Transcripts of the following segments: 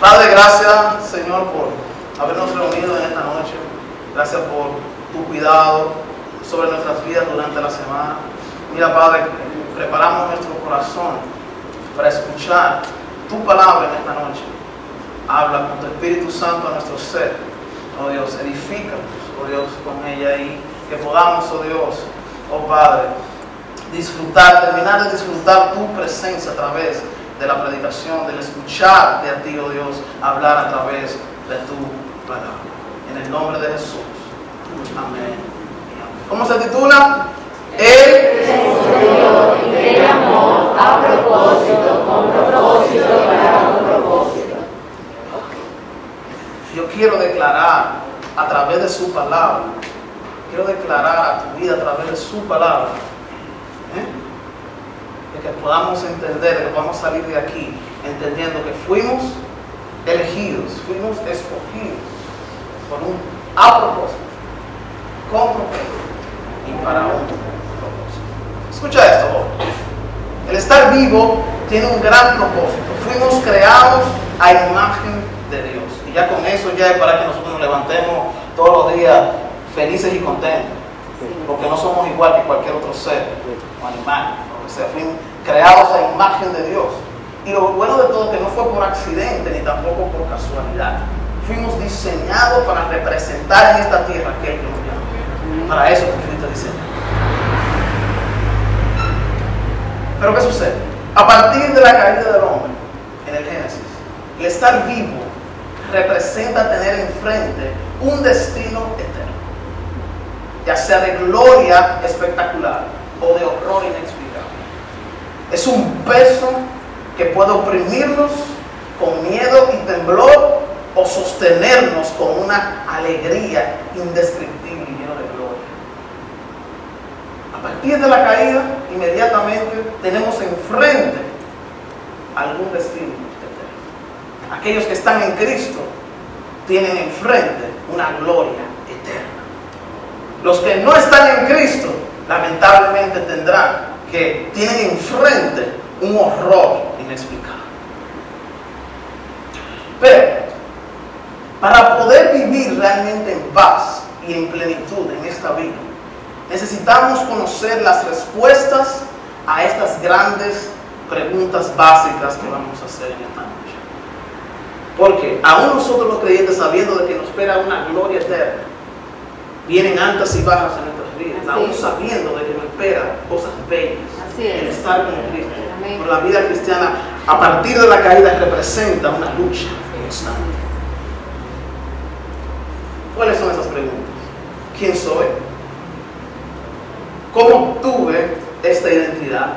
Padre, gracias, Señor, por habernos reunido en esta noche. Gracias por tu cuidado sobre nuestras vidas durante la semana. Mira, Padre, preparamos nuestro corazón para escuchar tu palabra en esta noche. Habla con tu Espíritu Santo a nuestro ser. Oh Dios, edifícanos, oh Dios, con ella y que podamos, oh Dios, oh Padre, disfrutar, terminar de disfrutar tu presencia a través de la predicación, del escuchar de a ti, oh Dios, hablar a través de tu palabra. En el nombre de Jesús. Amén. ¿Cómo se titula? Señor y el amor a propósito, con propósito, para un propósito. Yo quiero declarar a través de su palabra, quiero declarar a tu vida a través de su palabra. De que podamos entender, de que podamos salir de aquí entendiendo que fuimos elegidos, fuimos escogidos por un a propósito, con propósito y para un propósito. Escucha esto, el estar vivo tiene un gran propósito. Fuimos creados a imagen de Dios. Y ya con eso ya es para que nosotros nos levantemos todos los días felices y contentos. Porque no somos igual que cualquier otro ser o animal. O sea, fuimos creados a imagen de Dios. Y lo bueno de todo es que no fue por accidente ni tampoco por casualidad. Fuimos diseñados para representar en esta tierra aquel que nos llama. Para eso que fuiste diseñado. Pero ¿qué sucede? A partir de la caída del hombre en el Génesis, el estar vivo representa tener enfrente un destino eterno, ya sea de gloria espectacular o de horror inexplicable. Es un peso que puede oprimirnos con miedo y temblor o sostenernos con una alegría indescriptible y llena de gloria. A partir de la caída, inmediatamente tenemos enfrente algún destino. Aquellos que están en Cristo tienen enfrente una gloria eterna. Los que no están en Cristo, lamentablemente tendrán que tienen enfrente un horror inexplicable. Pero para poder vivir realmente en paz y en plenitud en esta vida, necesitamos conocer las respuestas a estas grandes preguntas básicas que vamos a hacer en esta noche. Porque aún nosotros los creyentes, sabiendo de que nos espera una gloria eterna, vienen altas y bajas en nuestras vidas, aún sabiendo de que nos espera cosas bellas, Así es. el estar con Cristo. Amén. Pero la vida cristiana, a partir de la caída, representa una lucha constante. ¿Cuáles son esas preguntas? ¿Quién soy? ¿Cómo obtuve esta identidad?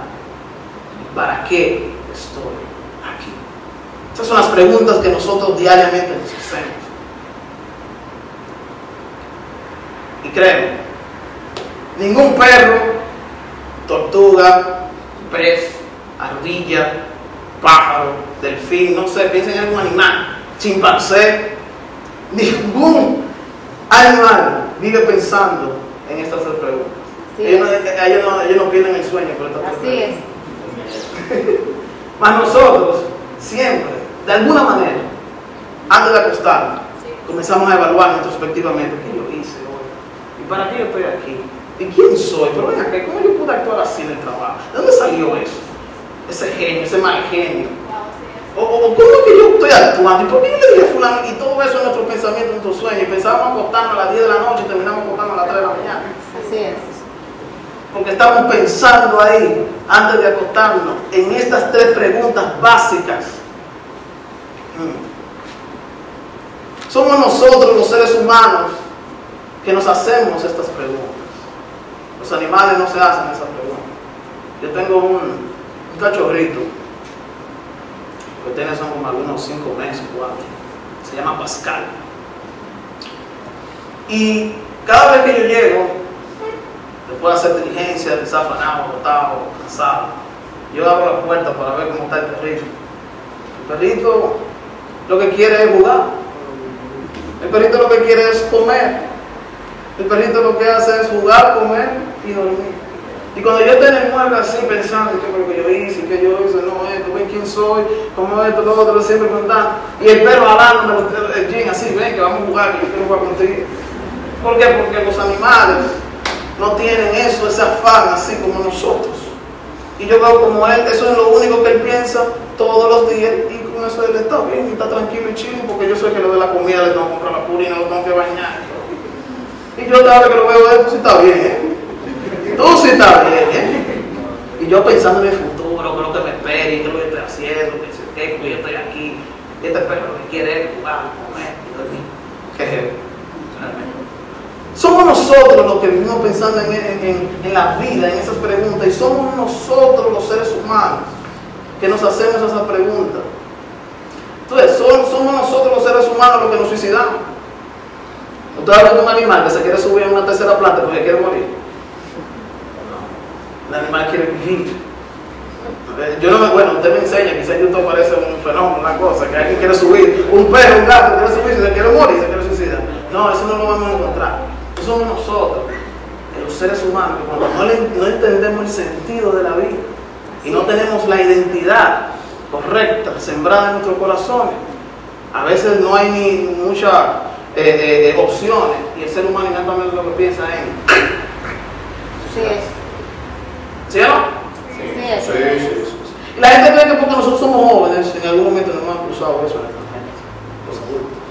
¿Y ¿Para qué estoy aquí? Esas son las preguntas que nosotros diariamente nos hacemos. Y créeme, ningún perro, tortuga, pez, ardilla, pájaro, delfín, no sé, piensen en algún animal, chimpancé, ningún animal vive pensando en estas tres preguntas. Así Ellos no, es. ellos, no, ellos no pierden el sueño por estas Así es. preguntas. Mas nosotros, siempre, de alguna manera, antes de acostarnos, comenzamos a evaluar introspectivamente qué yo hice hoy. ¿Y para qué yo estoy aquí? ¿Y quién soy? Pero ven acá, ¿cómo yo pude actuar así en el trabajo? ¿De dónde salió eso? Ese genio, ese mal genio. O, cómo es que yo estoy actuando? ¿Y por qué yo le dije a fulano? Y todo eso en nuestro pensamiento, en nuestro sueño. Y pensábamos acostarnos a las 10 de la noche y terminamos acostarnos a las 3 de la mañana. Así es. Porque estamos pensando ahí, antes de acostarnos, en estas tres preguntas básicas. Mm. Somos nosotros los seres humanos que nos hacemos estas preguntas. Los animales no se hacen esas preguntas. Yo tengo un, cachorrito, que tiene son como algunos cinco meses, cuatro. Se llama Pascal. Y cada vez que yo llego, después de hacer diligencia, desafanado, botado, cansado, yo abro la puerta para ver cómo está el perrito. El perrito lo que quiere es jugar. El perrito lo que quiere es comer. El perrito lo que hace es jugar, comer y dormir. Y cuando yo esté en el así pensando, ¿qué fue lo que yo hice? ¿Qué yo hice? No, esto, ven quién soy, cómo esto, lo otro, siempre preguntando. Y el perro hablando, el jean así, ven que vamos a jugar, que yo quiero jugar contigo. ¿Por qué? Porque los animales no tienen eso, ese afán así como nosotros. Y yo veo como él, eso es lo único que él piensa todos los días y con eso él está bien, está tranquilo y chido porque yo sé que lo de la comida le tengo que comprar la purina, lo tengo que bañar. Y yo vez que lo veo, esto sí está bien, ¿eh? Tú sí estás bien, ¿eh? Y yo pensando en el futuro, qué es lo que me espera y qué es lo que estoy haciendo, que qué, pues yo estoy aquí. Y este perro lo que quiere es jugar, comer y dormir. Qué heavy. Somos nosotros los que vivimos pensando en, en- en la vida, en esas preguntas, y somos nosotros los seres humanos que nos hacemos esas preguntas. Entonces, son- somos nosotros los seres humanos los que nos suicidamos. ¿Usted habla de un animal que se quiere subir a una tercera planta porque quiere morir? No. El animal quiere vivir. Yo no me, bueno, usted me enseña, quizás YouTube parece un fenómeno, una cosa, que alguien quiere subir, un perro, un gato quiere subir, se quiere morir, se quiere suicidar. No, eso no lo vamos a encontrar. Eso somos nosotros, los seres humanos, que cuando no, le- no entendemos el sentido de la vida y no tenemos la identidad correcta, sembrada en nuestros corazones, a veces no hay ni muchas eh, eh, opciones y el ser humano inmediatamente lo que piensa en, Sí es. ¿sí o no? Sí es. Y la gente cree que porque nosotros somos jóvenes, en algún momento nos hemos cruzado eso en la gente, los adultos.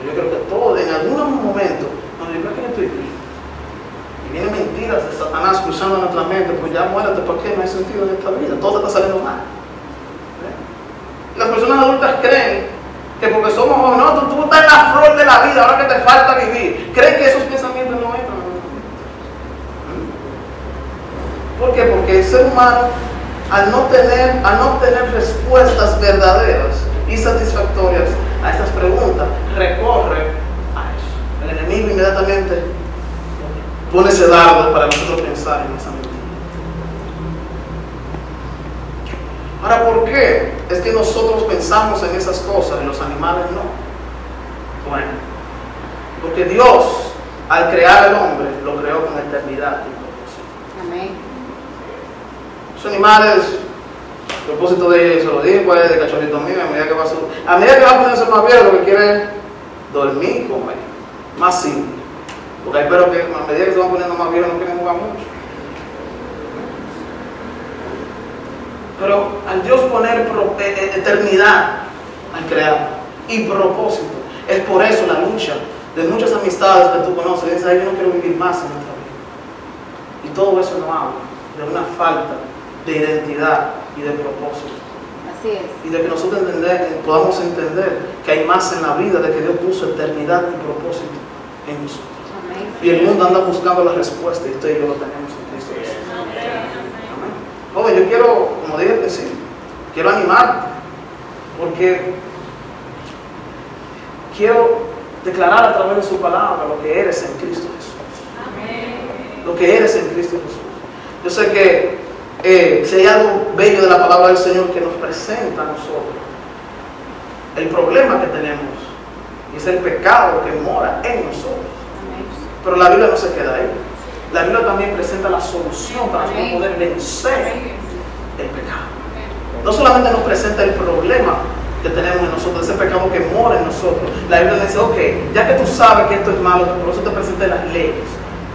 Pero yo creo que todos, en algún momento, nos digo, ¿para qué yo estoy aquí? Y vienen mentiras de Satanás cruzando nuestra mente, pues ya muérete, ¿por qué? No hay sentido en esta vida, todo te está saliendo mal. ¿Ven? Las personas adultas creen que porque somos jóvenes, no, tú, tú estás en la flor de la vida, ahora que te falta vivir. Creen que esos pensamientos no entran. ¿Por qué? Porque el ser humano, al no tener, al no tener respuestas verdaderas y satisfactorias a estas preguntas, recorre a eso. El enemigo inmediatamente pone ese dardo para nosotros pensar en esa mentira. Ahora, ¿por qué es que nosotros pensamos en esas cosas y los animales no? Bueno, porque Dios, al crear al hombre, lo creó con eternidad y propósito. Amén. Los animales, el propósito de ellos, se lo dije, cuál es de cachorrito mío, a medida que va, su- a medida que va poniéndose más viejo, lo que quiere es dormir y comer. Más simple. Porque hay perros que a medida que se van poniendo más viejos no quieren jugar mucho. Pero al Dios poner eh, eternidad al crear y propósito, es por eso la lucha de muchas amistades que tú conoces. Dices, "Ay, yo no quiero vivir más en esta vida. Y todo eso no habla de una falta de identidad y de propósito. Así es. Y de que nosotros entender, podamos entender que hay más en la vida, de que Dios puso eternidad y propósito en nosotros. Amén. Y el mundo anda buscando la respuesta y usted y yo lo tenemos en Cristo Jesús. Amén. Joven, yo quiero, como dije al principio, quiero animarte, porque quiero declarar a través de su palabra lo que eres en Cristo Jesús. Lo que eres en Cristo Jesús. Yo sé que eh, si hay algo bello de la palabra del Señor que nos presenta a nosotros, el problema que tenemos, y es el pecado que mora en nosotros. Amén. Pero la Biblia no se queda ahí. La Biblia también presenta la solución para poder vencer el pecado. No solamente nos presenta el problema que tenemos en nosotros, ese pecado que mora en nosotros. La Biblia dice, ok, ya que tú sabes que esto es malo, por eso te presenté las leyes.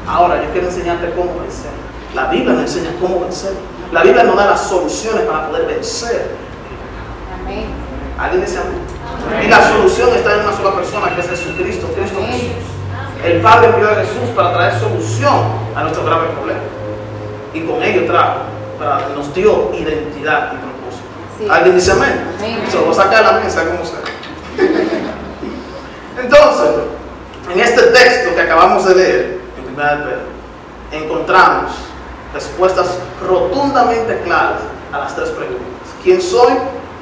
Ahora yo quiero enseñarte cómo vencer. La Biblia nos enseña cómo vencer. La Biblia nos da las soluciones para poder vencer. Amén. ¿Alguien dice amén? Y la solución está en una sola persona, que es Jesucristo, Cristo Amén. Jesús. El Padre envió a Jesús para traer solución a nuestro grave problema. Y con ello trajo, para, nos dio identidad y. ¿Alguien dice amén? Amén. Se lo voy a sacar de la mesa como sea. Entonces, en este texto que acabamos de leer, en 1 de Pedro, encontramos respuestas rotundamente claras a las tres preguntas. ¿Quién soy?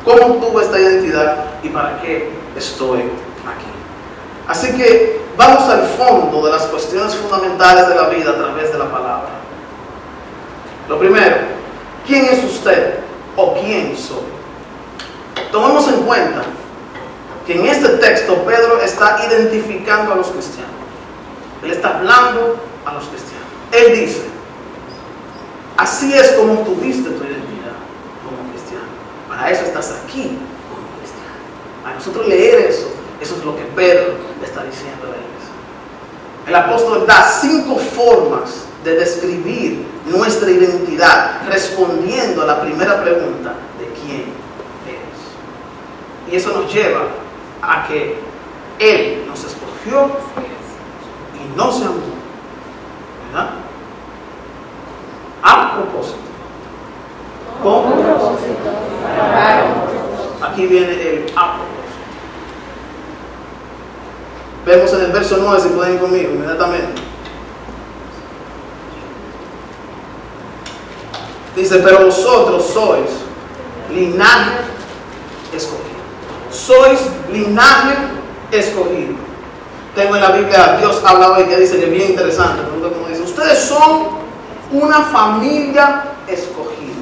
¿Cómo obtuve esta identidad? ¿Y para qué estoy aquí? Así que vamos al fondo de las cuestiones fundamentales de la vida a través de la palabra. Lo primero, ¿quién es usted o quién soy? Cuenta que en este texto Pedro está identificando a los cristianos. Él está hablando a los cristianos. Él dice, Así es como tuviste tu identidad como cristiano. Para eso estás aquí como cristiano. A nosotros leer eso, eso es lo que Pedro está diciendo a la iglesia. El apóstol da cinco formas de describir nuestra identidad respondiendo a la primera pregunta. Y eso nos lleva a que Él nos escogió y nos amó. ¿Verdad? A propósito. Un propósito. Aquí viene el a propósito. Vemos en el verso 9, si pueden ir conmigo inmediatamente. Dice, pero vosotros sois linaje escogido. Sois linaje escogido. Tengo en la Biblia, Dios habla hoy que dice que es bien interesante. pregunta como dice, ustedes son una familia escogida.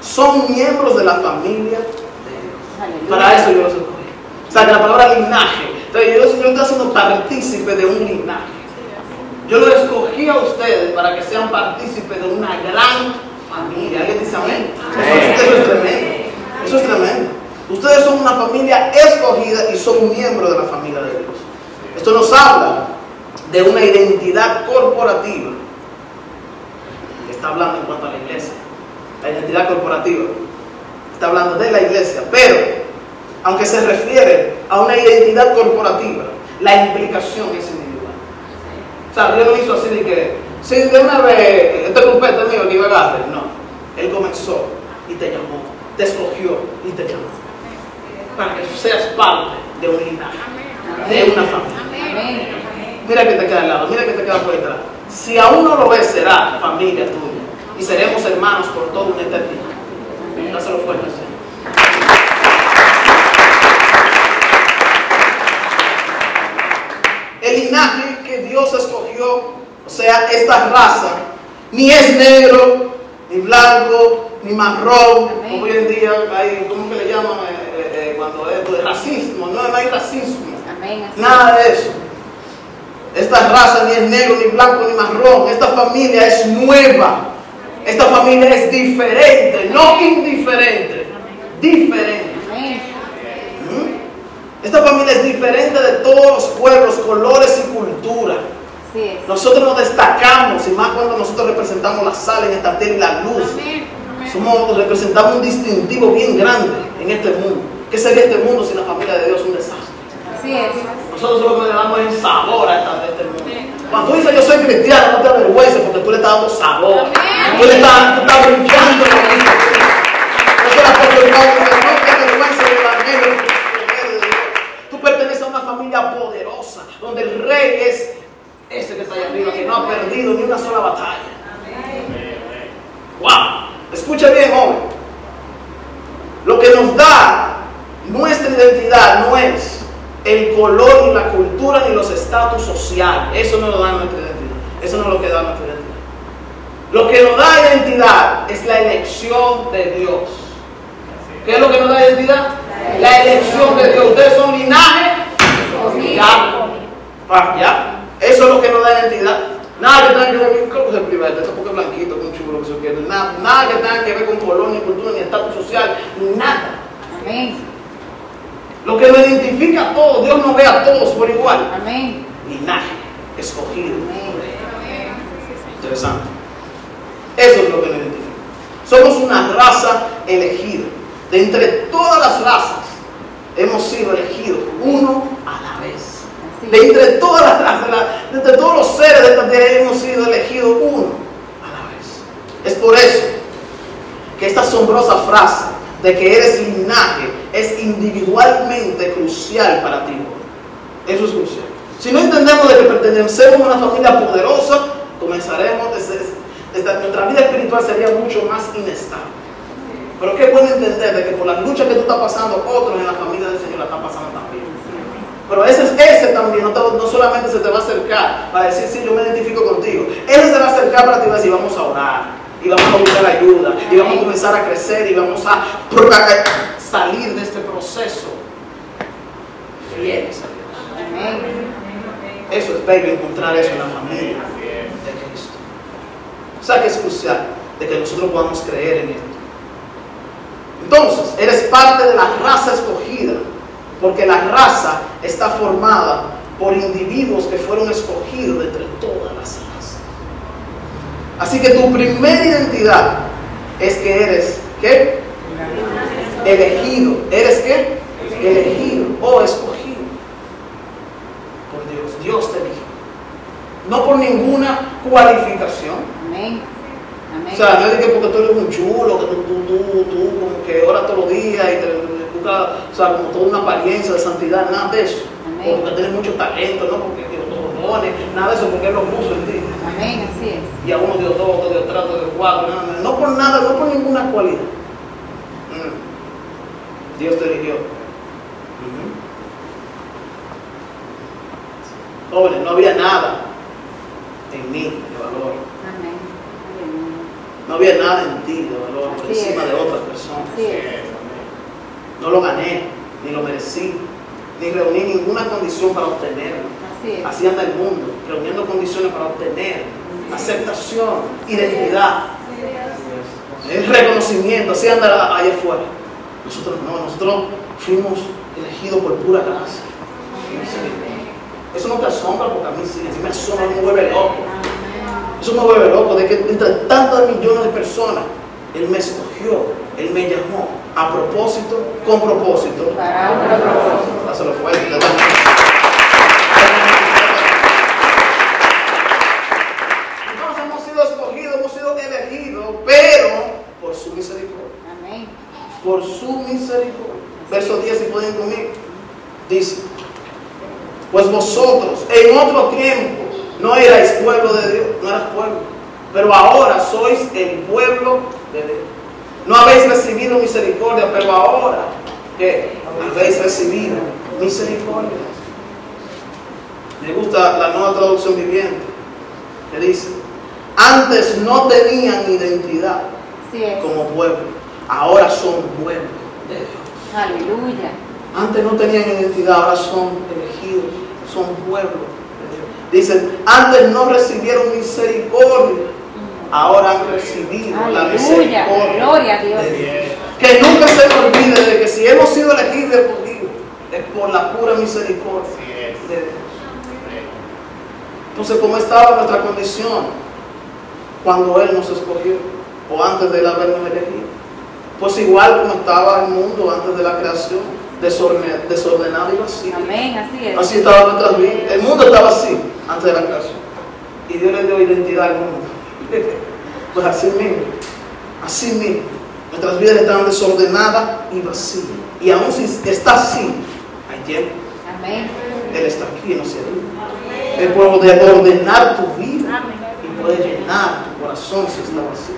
Son miembros de la familia de Dios. Para eso yo los escogí. O sea, que la palabra linaje. Entonces, yo, yo estoy haciendo partícipe de un linaje. Yo lo escogí a ustedes para que sean partícipes de una gran familia. ¿Alguien dice amén? Eso, es- eso es tremendo. Eso es tremendo. Ustedes son una familia escogida y son miembros de la familia de Dios. Esto nos habla de una identidad corporativa. Está hablando en cuanto a la iglesia. La identidad corporativa. Está hablando de la iglesia. Pero, aunque se refiere a una identidad corporativa, la implicación es individual. O sea, Dios no hizo así de que, si de una vez este grupete mío que iba a agarrar, no. Él comenzó y te llamó, te escogió y te llamó. Para que seas parte de un linaje, de una familia. Mira que te queda al lado, mira que te queda por detrás. Si aún no lo ves, será familia tuya. Y seremos hermanos por toda una eternidad. Dáselo fuerte, Señor. El linaje que Dios escogió, o sea, esta raza, ni es negro, ni blanco, ni marrón, como hoy en día hay, ¿cómo que le llaman eh, cuando es pues, racismo? No, no hay racismo. Amén. Nada de eso. Esta raza ni es negro, ni blanco, ni marrón. Esta familia es nueva. Esta familia es diferente, no indiferente. Diferente. ¿Mm? Esta familia es diferente de todos los pueblos, colores y cultura. Nosotros nos destacamos, y más cuando nosotros representamos la sal en esta tierra y la luz. Somos, representamos un distintivo bien grande en este mundo. ¿Qué sería este mundo sin la familia de Dios? Un desastre. Así es. Nosotros lo que le damos es sabor a esta, a este mundo. Cuando tú dices yo soy cristiano, no te avergüences porque tú le estás dando sabor. Tú le estás, tú estás brillando en Cristo. Por eso el apóstol Pablo dice, no te avergüences del evangelio del poder de Dios. Tú perteneces a una familia poderosa, donde el rey es ese que está allá arriba, que no ha perdido ni una sola batalla. ¡Wow! Escucha bien, joven. Lo que nos da nuestra identidad no es el color, ni la cultura, ni los estatus sociales. Eso no lo da nuestra identidad. Eso no es lo que da nuestra identidad. Lo que nos da identidad es la elección de Dios. ¿Qué es lo que nos da identidad? La elección de Dios. Ustedes son linaje. Ya. Pa- ya. Eso es lo que nos da identidad. Nada que tenga que ver con cosas privadas, esto porque es blanquito, con un chulo que se quiere. Nada, nada que tenga que ver con color, ni cultura, ni estatus social, nada. Amén. Lo que nos identifica a todos, Dios nos ve a todos por igual. Amén. Linaje, escogido. Amén. Interesante. Eso es lo que nos identifica. Somos una raza elegida. De entre todas las razas hemos sido elegidos uno a la vez. Así De es. entre todas las razas, la- de entre todos los seres de esta tierra hemos sido elegidos uno a la vez. Es por eso que esta asombrosa frase de que eres linaje es individualmente crucial para ti. joven. Eso es crucial. Si no entendemos de que pertenecemos a una familia poderosa, comenzaremos, es- es- esta- nuestra vida espiritual sería mucho más inestable. Pero qué bueno entender de que por las luchas que tú estás pasando, otros en la familia del Señor la están pasando también. Pero ese, ese también no, te- no solamente se te va a acercar para decir, sí, yo me identifico contigo. Ese se va a acercar para ti y va a decir, vamos a orar. Y vamos a buscar ayuda. Y vamos a comenzar a crecer. Y vamos a salir de este proceso. Fieles a Dios. Amén. Eso es bello encontrar eso en la familia de Cristo. O sea que es crucial. de que nosotros podamos creer en esto. Entonces, eres parte de la raza escogida, porque la raza está formada por individuos que fueron escogidos de entre todas las razas. Así que tu primera identidad es que eres, ¿qué? Elegido. ¿Eres qué? Elegido o escogido por Dios. Dios te eligió. No por ninguna cualificación. Amén. Amén. O sea, no es de que porque tú eres un chulo, que tú, tú, tú, tú como que oras todos los días y te buscas, o sea, como toda una apariencia de santidad, nada de eso. Amén. Porque tienes mucho talento, no porque Dios te lo pone, nada de eso porque Él lo puso en ti. Amén, así es. Y a uno dio dos, otro dio tres, otro dio cuatro, no, no, no por nada, no por ninguna cualidad. Mm. Dios te eligió. Jóvenes, no había nada en mí de valor. Amén. No había nada en ti de valor por encima es. de otras personas. Así es. No lo gané, ni lo merecí, ni reuní ninguna condición para obtenerlo. Así anda el mundo, reuniendo condiciones para obtener aceptación, identidad, el reconocimiento. Así anda allá afuera. Nosotros no, nosotros fuimos elegidos por pura gracia. Eso no te asombra porque a mí sí, mí me asombra, me vuelve loco. Eso me vuelve loco de que entre tantos millones de personas, Él me escogió, Él me llamó a propósito, con propósito. Para otro propósito. Fuerte. Entonces hemos sido escogidos, hemos sido elegidos, pero por su misericordia. Amén. Por su misericordia. Verso 10, si pueden conmigo. Dice, pues vosotros en otro tiempo no erais pueblo de Dios, no eras pueblo, pero ahora sois el pueblo de Dios. No habéis recibido misericordia, pero ahora que habéis recibido misericordia. Me gusta la nueva traducción viviente, que dice, antes no tenían identidad como pueblo, ahora son pueblo de Dios. Aleluya. Antes no tenían identidad, ahora son elegidos, son pueblo de Dios. Dicen, antes no recibieron misericordia, ahora han recibido la misericordia Gloria a Dios. de Dios. Que nunca se nos olvide de que si hemos sido elegidos y escogidos, es por la pura misericordia de Dios. Entonces, ¿cómo estaba nuestra condición cuando Él nos escogió o antes de Él habernos elegido? Pues igual como estaba el mundo antes de la creación, desorden- desordenado y vacío. Amén, así es. Así estaba nuestras vidas. El mundo estaba así antes de la creación. Y Dios le dio identidad al mundo. Pues así mismo. Así mismo. Nuestras vidas estaban desordenadas y vacías. Y aún si está así, ayer Amén. Él está aquí en los cielos. Él puede ordenar tu vida y puede llenar tu corazón si está vacío.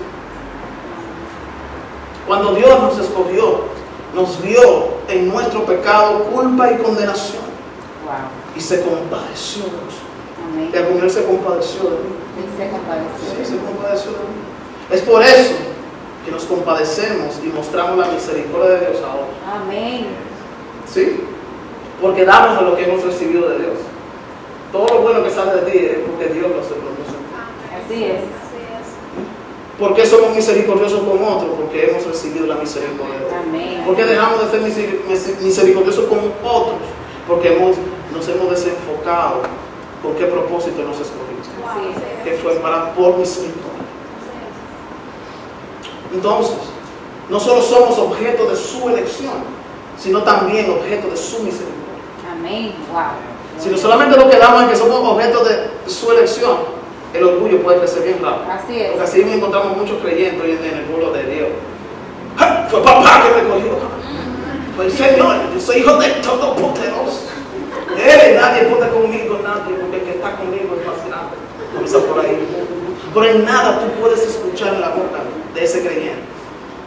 Cuando Dios nos escogió, nos vio en nuestro pecado culpa y condenación Wow. y se compadeció de nosotros. Amén. Y algún Él se compadeció de mí. Él se Sí, compadeció. se compadeció de mí. Es por eso que nos compadecemos y mostramos la misericordia de Dios ahora. Amén. ¿Sí? Porque damos de lo que hemos recibido de Dios. Todo lo bueno que sale de ti es porque Dios lo hace por nosotros. Así es. ¿Por qué somos misericordiosos con otros? Porque hemos recibido la misericordia de Dios. Amén. ¿Por qué dejamos de ser miser- mis- misericordiosos con otros? Porque hemos, nos hemos desenfocado con qué propósito nos escogimos. Es. Que fue para por misericordia. Entonces, no solo somos objeto de su elección, sino también objeto de su misericordia. Amén. Wow. Si no solamente nos quedamos en que somos objeto de su elección, el orgullo puede crecer bien rápido. Así es. Porque así encontramos muchos creyentes hoy en el pueblo de Dios. Fue papá que me cogió. Fue el Señor, yo soy hijo de Todopoderoso. Él, nadie puede conmigo, nadie, porque el que está conmigo es más grande. Comienza por ahí. Pero en nada tú puedes escuchar en la boca de ese creyente.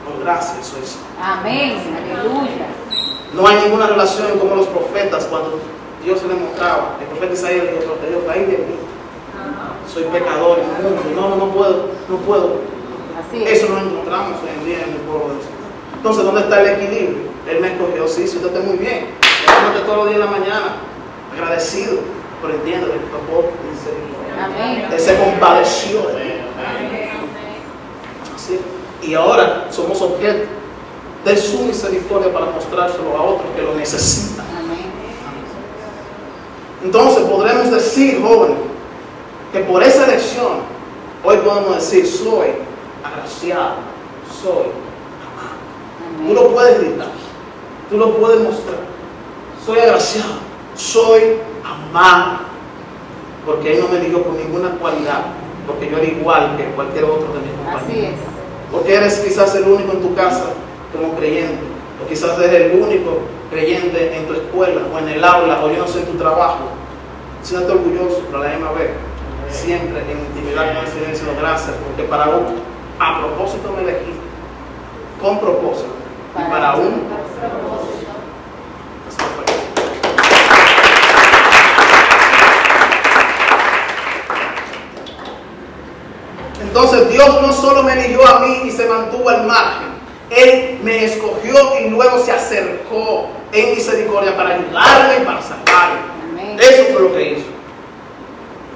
Por gracia, eso es. Amén. Aleluya. No hay ninguna relación como los profetas cuando Dios se le mostraba. El profeta Isaías dijo, pero Dios, ay de mí. Soy pecador. No, no, no puedo, no puedo. Así es. Eso no lo encontramos hoy en día en el pueblo de Dios. Entonces, ¿dónde está el equilibrio? Él me escogió, sí, está muy bien. Levántate todos los días en la mañana, agradecido, pero entiende que. Él se compadeció de mí. Así Y ahora somos objeto de su misericordia para mostrárselo a otros que lo necesitan. Entonces podremos decir, jóvenes, que por esa elección, hoy podemos decir, soy agraciado, soy amado. Tú lo puedes gritar, tú lo puedes mostrar. Soy agraciado, soy amado. Porque Él no me eligió por ninguna cualidad, porque yo era igual que cualquier otro de mis compañeros. Así es. Porque eres quizás el único en tu casa como creyente, o quizás eres el único creyente en tu escuela, o en el aula, o yo no sé, en tu trabajo. Siéntate orgulloso, pero a la misma vez, siempre en intimidad con el silencio, gracias, porque para uno, a propósito me elegí, con propósito, y para uno, Entonces Dios no solo me eligió a mí y se mantuvo al margen, Él me escogió y luego se acercó en misericordia para ayudarme y para salvarme. Amén. Eso fue lo que hizo.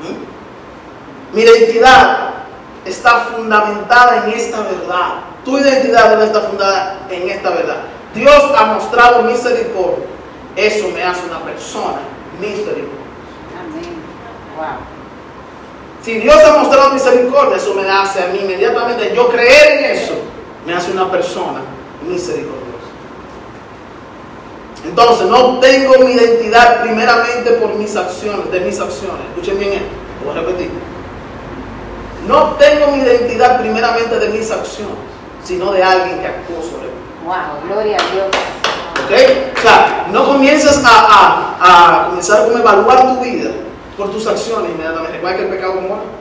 ¿Mm? Mi identidad está fundamentada en esta verdad. Tu identidad debe estar fundada en esta verdad. Dios ha mostrado misericordia. Eso me hace una persona misericordiosa. Amén. Wow. Si Dios ha mostrado misericordia, eso me hace a mí inmediatamente yo creer en eso, me hace una persona misericordiosa. Entonces, no tengo mi identidad primeramente por mis acciones, de mis acciones. Escuchen bien esto, lo voy a repetir. No tengo mi identidad primeramente de mis acciones, sino de alguien que actuó sobre mí. Wow. Gloria a Dios. ¿Ok? O sea, no comienzas a, a, a comenzar a evaluar tu vida por tus acciones inmediatamente. Recuerda que el pecado muere.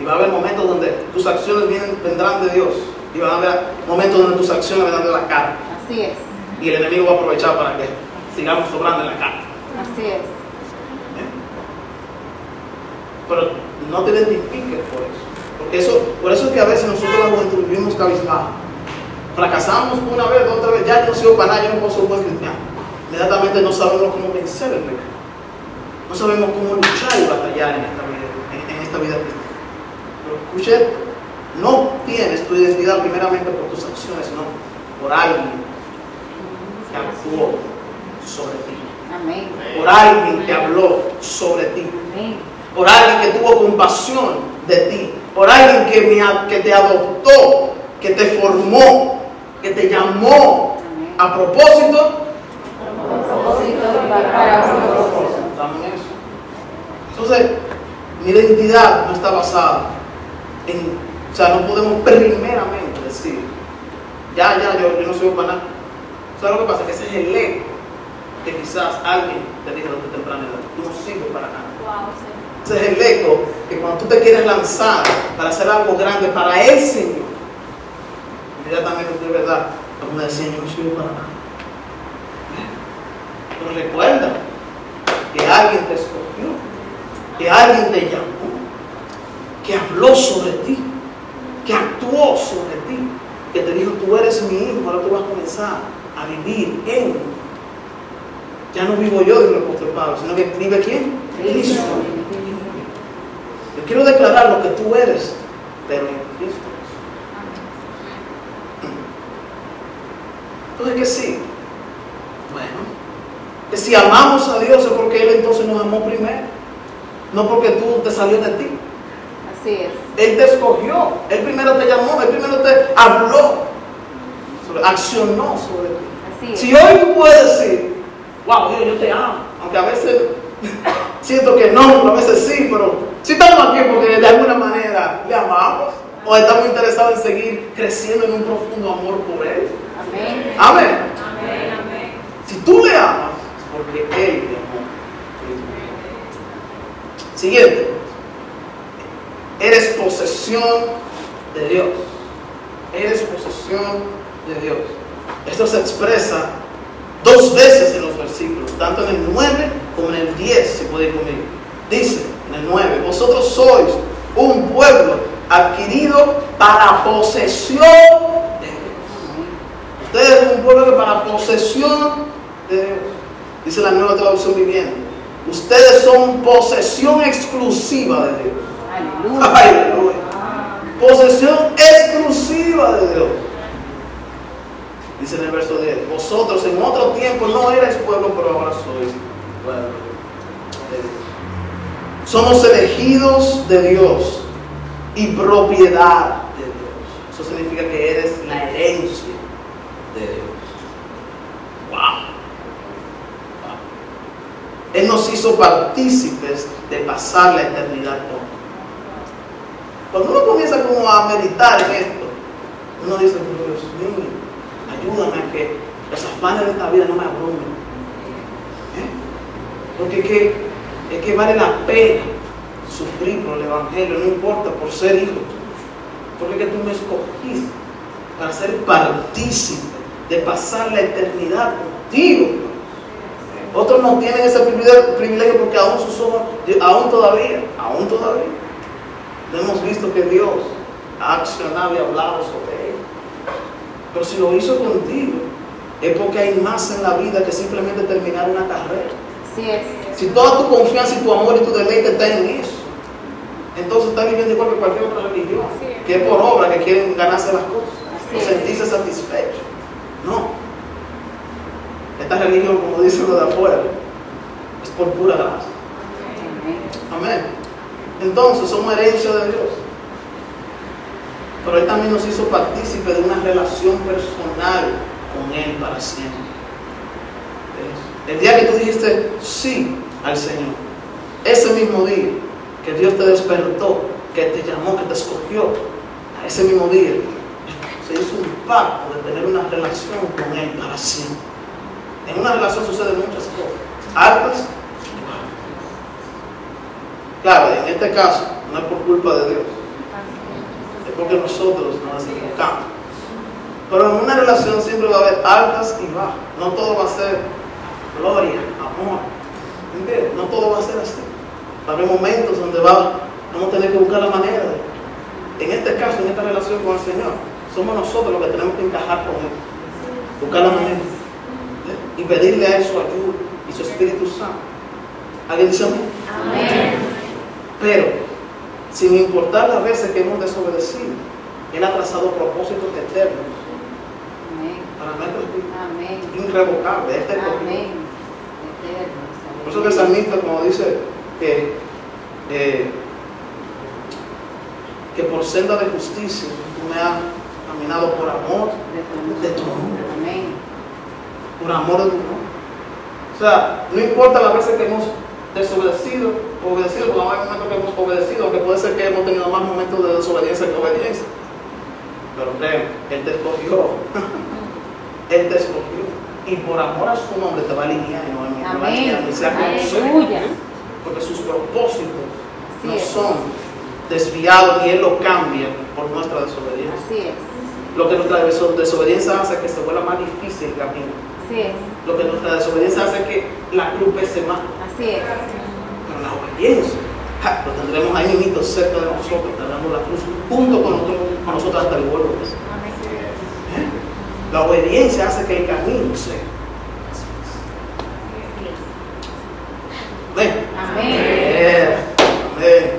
Y va a haber momentos donde tus acciones vienen, vendrán de Dios. Y van a haber momentos donde tus acciones vendrán de la carne. Así es. Y el enemigo va a aprovechar para que sigamos sobrando en la carne. Así es. ¿Eh? Pero no te identifiques por eso. Porque eso, por eso es que a veces nosotros la juventud vivimos cabizbajo. Fracasamos una vez, tres veces, ya yo no sigo para nada, yo no puedo ser un buen cristiano. Inmediatamente no sabemos cómo vencer el pecado. No sabemos cómo luchar y batallar en esta vida, en, en esta vida cristiana. Esto, no tienes tu identidad primeramente por tus acciones, sino por alguien que actuó sobre ti. Amén. Por alguien que habló sobre ti Amén. por alguien que tuvo compasión de ti, por alguien que, me a- que te adoptó, que te formó, que te llamó Amén. a propósito. Entonces, mi identidad no está basada en, o sea, no podemos primeramente decir, ya, ya, yo, yo no soy para nada. ¿Sabes lo que pasa? Que ese es el eco que quizás alguien te dijo desde temprana edad, no sirves para nada. Ese es el eco que cuando tú te quieres lanzar para hacer algo grande para el Señor, inmediatamente de verdad, como decía, yo no sirvo para nada. Pero recuerda que alguien te escogió, que alguien te llamó, que habló sobre ti, que actuó sobre ti, que te dijo, tú eres mi hijo, ahora tú vas a comenzar a vivir en. Ya no vivo yo, dijo el apóstol Pablo, sino que vive quién? Cristo. Yo quiero declarar lo que tú eres, pero en Cristo. Entonces que sí. Bueno, que si amamos a Dios es porque Él entonces nos amó primero. No porque tú te salió de ti. Así es. Él te escogió. Él primero te llamó. Él primero te habló. sobre- accionó sobre ti. Así es. Si hoy tú puedes decir, wow, Dios, yo te amo, aunque a veces siento que no, a veces sí, pero si estamos aquí porque de alguna manera le amamos o estamos interesados en seguir creciendo en un profundo amor por Él. Amén. Amén. Si tú le amas, es porque Él te amó. Siguiente. Eres posesión de Dios. Eres posesión de Dios. Esto se expresa dos veces en los versículos, tanto en el 9 como en el 10, si ir conmigo. Dice en el 9, vosotros sois un pueblo adquirido para posesión de Dios. Ustedes es un pueblo que para posesión de Dios. Dice la nueva traducción viviente. Ustedes son posesión exclusiva de Dios. Posesión exclusiva de Dios. Dice en el verso 10, vosotros en otro tiempo no erais pueblo, pero ahora sois pueblo. Somos elegidos de Dios y propiedad de Dios. Eso significa que eres la herencia de Dios. Wow. Wow. Él nos hizo partícipes de pasar la eternidad con. Cuando uno comienza como a meditar en esto, uno dice, Dios mío, ayúdame a que los afanes de esta vida no me abrumen. ¿Eh? Porque es que, es que vale la pena sufrir por el Evangelio, no importa por ser hijo. Porque es que tú me escogiste para ser partícipe de pasar la eternidad contigo. Otros no tienen ese privilegio, porque aún sus ojos, aún todavía, aún todavía, no hemos visto que Dios ha accionado y hablado sobre él. Pero si lo hizo contigo, es porque hay más en la vida que simplemente terminar una carrera. Es. Si toda tu confianza y tu amor y tu deleite está en eso, entonces estás viviendo igual que cualquier otra religión, es. que es por obra, que quieren ganarse las cosas, Así o es. sentirse satisfechos. No. Esta religión, como dicen los de afuera, es por pura gracia. Amén. Entonces somos herencia de Dios. Pero Él también nos hizo partícipe de una relación personal con Él para siempre. El día que tú dijiste sí al Señor, ese mismo día que Dios te despertó, que te llamó, que te escogió, ese mismo día se hizo un pacto de tener una relación con Él para siempre. En una relación suceden muchas cosas, altas. Claro, en este caso no es por culpa de Dios, es porque nosotros nos equivocamos. Pero en una relación siempre va a haber altas y bajas. No todo va a ser gloria, amor. ¿Entiendes? No todo va a ser así. Va a haber momentos donde va- vamos a tener que buscar la manera de. En este caso, en esta relación con el Señor, somos nosotros los que tenemos que encajar con Él. Buscar la manera. ¿eh? Y pedirle a Él su ayuda y su Espíritu Santo. ¿Alguien dice amén? Amén. Pero, sin importar las veces que hemos desobedecido, Él ha trazado propósitos eternos Amén. para nuestras vidas. Amén. Irrevocables, este es Amén. Por eso que el salmista, como dice, que, eh, que por senda de justicia tú me has caminado por amor, de tu nombre. Amén. por amor de tu nombre. O sea, no importa las veces que hemos desobedecido, obedecido, porque hay momentos que hemos obedecido, aunque puede ser que hemos tenido más momentos de desobediencia que obediencia. Pero créeme, Él te escogió. Él te escogió. Y por amor a su nombre te va a alinear y no va a alinear y sea. Aleluya. Porque sus propósitos no es. son desviados y Él lo cambia por nuestra desobediencia. Así es. Lo que nuestra deso- desobediencia hace es que se vuelva más difícil el camino. Así es. Lo que nuestra desobediencia hace es que la cruz pese más. Así es. Pero la obediencia, ja, lo tendremos ahí mismo cerca de nosotros, tendremos la cruz junto con nosotros, con nosotros hasta el vuelo. ¿Eh? La obediencia hace que el camino sea. Amén. Amén. Eh, amén.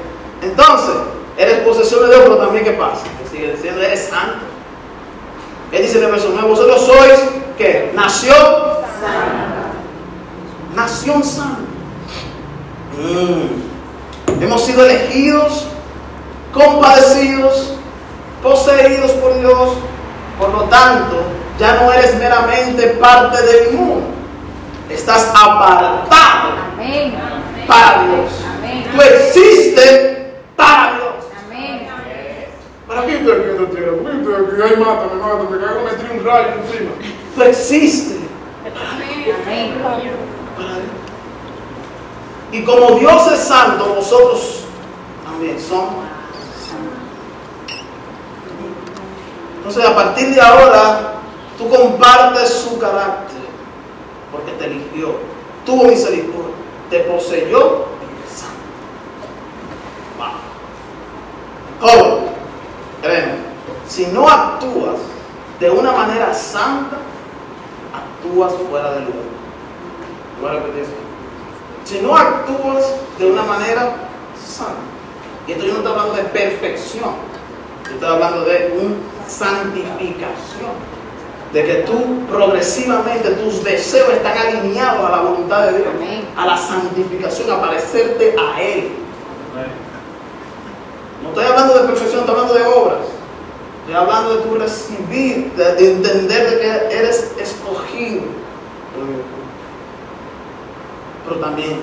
Entonces, eres posesión de Dios, pero también ¿qué pasa? Que sigue diciendo, eres santo. Él dice en el verso 9, vosotros sois, ¿qué? Nación. Nación santa. Mm. Hemos sido elegidos, compadecidos, poseídos por Dios. Por lo tanto, ya no eres meramente parte del mundo. Estás apartado Amén. para Dios. Amén. Tú existes para Dios. Amén. ¿Para qué estoy aquí en esta tierra? ¿Por qué estoy aquí? Ay, mátame, mátame, que hago meter un rayo encima. Tú existes. Y como Dios es santo, vosotros también somos. Entonces, a partir de ahora, tú compartes su carácter, porque te eligió, tuvo misericordia, te poseyó y es santo. Wow. Créeme, si no actúas de una manera santa, actúas fuera de lugar. Voy a repetir eso. Si no actúas de una manera santa, y esto yo no estoy hablando de perfección, Yo estoy hablando de una santificación. De que tú progresivamente tus deseos están alineados a la voluntad de Dios, a la santificación, a parecerte a Él. No estoy hablando de perfección, estoy hablando de obras. Estoy hablando de tu recibir, de, de entender de que eres escogido. Pero también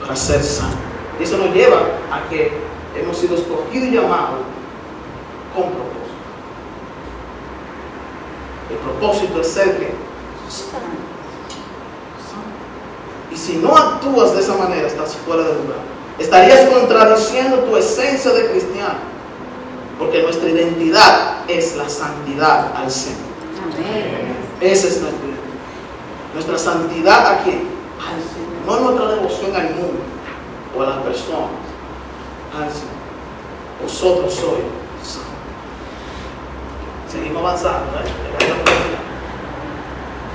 para ser santo. Y eso nos lleva a que hemos sido escogidos y llamados con propósito. El propósito es ser que. Y si no actúas de esa manera, estás fuera de lugar. Estarías contradiciendo tu esencia de cristiano. Porque nuestra identidad es la santidad al centro. Amén. Esa es nuestra identidad. Nuestra santidad aquí, al Señor. No nuestra devoción al mundo o a las personas. Al Señor. Vosotros sois santos. Seguimos avanzando. ¿eh?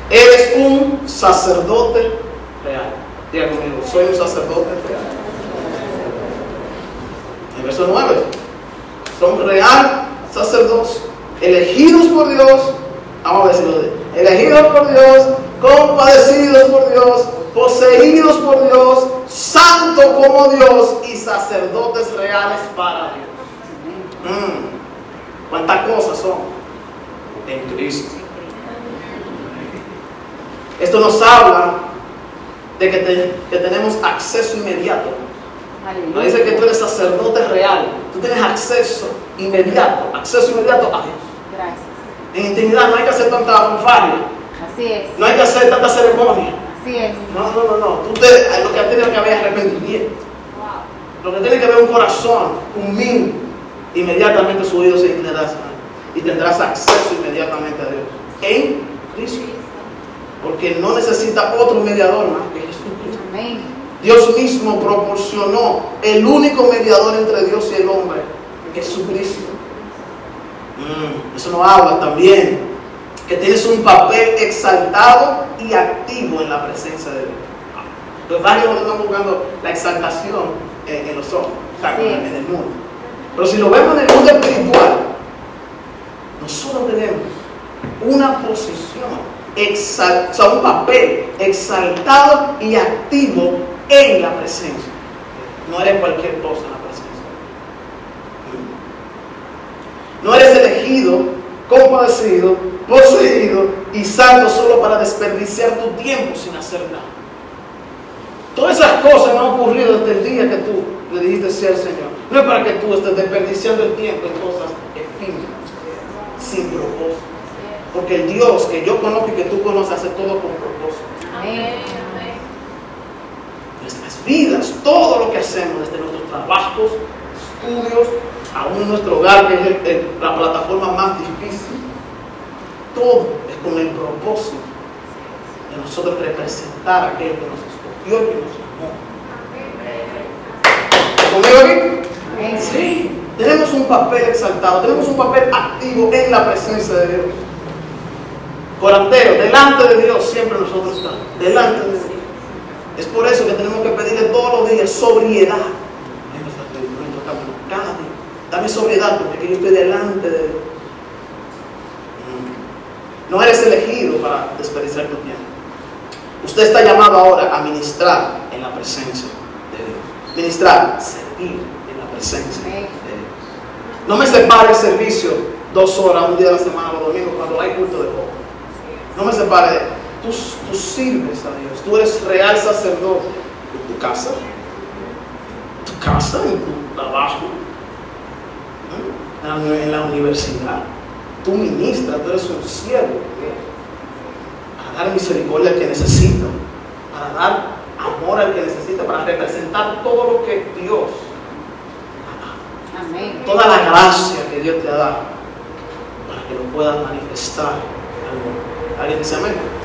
Eres un sacerdote real. Diga conmigo, soy un sacerdote real. El verso 9. Son real sacerdotes, elegidos por Dios. Vamos a decirlo de elegidos por Dios, compadecidos por Dios, poseídos por Dios, santo como Dios y sacerdotes reales para Dios. Mm, ¿Cuántas cosas son? En Cristo. Esto nos habla de que tenemos acceso inmediato. No dice que tú eres sacerdote real. Tú tienes acceso inmediato, acceso inmediato a Dios. Gracias. En intimidad no hay que hacer tanta fanfarria, Así es. no hay que hacer tanta ceremonia. Así es. No, no, no, no. Tú te- lo que tiene que haber es arrepentimiento. Lo que tiene que haber es un corazón humilde. Inmediatamente su oído se inclinará y tendrás acceso inmediatamente a Dios. En Cristo. Porque no necesita otro mediador más que Jesucristo. Amén. Dios mismo proporcionó el único mediador entre Dios y el hombre, Jesucristo. Mm, eso nos habla también que tienes un papel exaltado y activo en la presencia de Dios. Los varios están buscando la exaltación en, en los Sí. en el mundo. Pero si lo vemos en el mundo espiritual, nosotros tenemos una posición, exal- o sea, un papel exaltado y activo en la presencia. No eres cualquier cosa en la presencia. No eres elegido, compadecido, poseído y santo solo para desperdiciar tu tiempo sin hacer nada. Todas esas cosas no han ocurrido desde el día que tú le dijiste sí al Señor. No es para que tú estés desperdiciando el tiempo en cosas efímeras, sin propósito. Porque el Dios que yo conozco y que tú conoces hace todo con propósito. Amén. Vidas, todo lo que hacemos, desde nuestros trabajos, estudios, aún en nuestro hogar, que es el- el- la plataforma más difícil, todo es con el propósito de nosotros representar a aquel que nos escogió y que nos llamó. ¿Conmigo aquí? Sí, tenemos un papel exaltado, tenemos un papel activo en la presencia de Dios. Corantero, delante de Dios siempre nosotros estamos, delante de Dios. Es por eso que tenemos que pedirle todos los días sobriedad cada día. Dame sobriedad porque que yo estoy delante de Dios. Mm. No eres elegido para desperdiciar tu tiempo. Usted está llamado ahora a ministrar en la presencia de Dios. Ministrar, servir en la presencia de Dios. No me separe el servicio dos horas, un día a la semana, los domingos, cuando hay culto de jóvenes. No me separe. Tú, tú sirves a Dios. Tú eres real sacerdote en tu casa, en tu casa, en tu trabajo, ¿eh? en la, universidad. Tú ministras, tú eres un siervo. Para dar misericordia al que necesita, para dar amor al que necesita, para representar todo lo que Dios Amén. toda la gracia que Dios te ha dado para que lo puedas manifestar al mundo. ¿Alguien dice amén?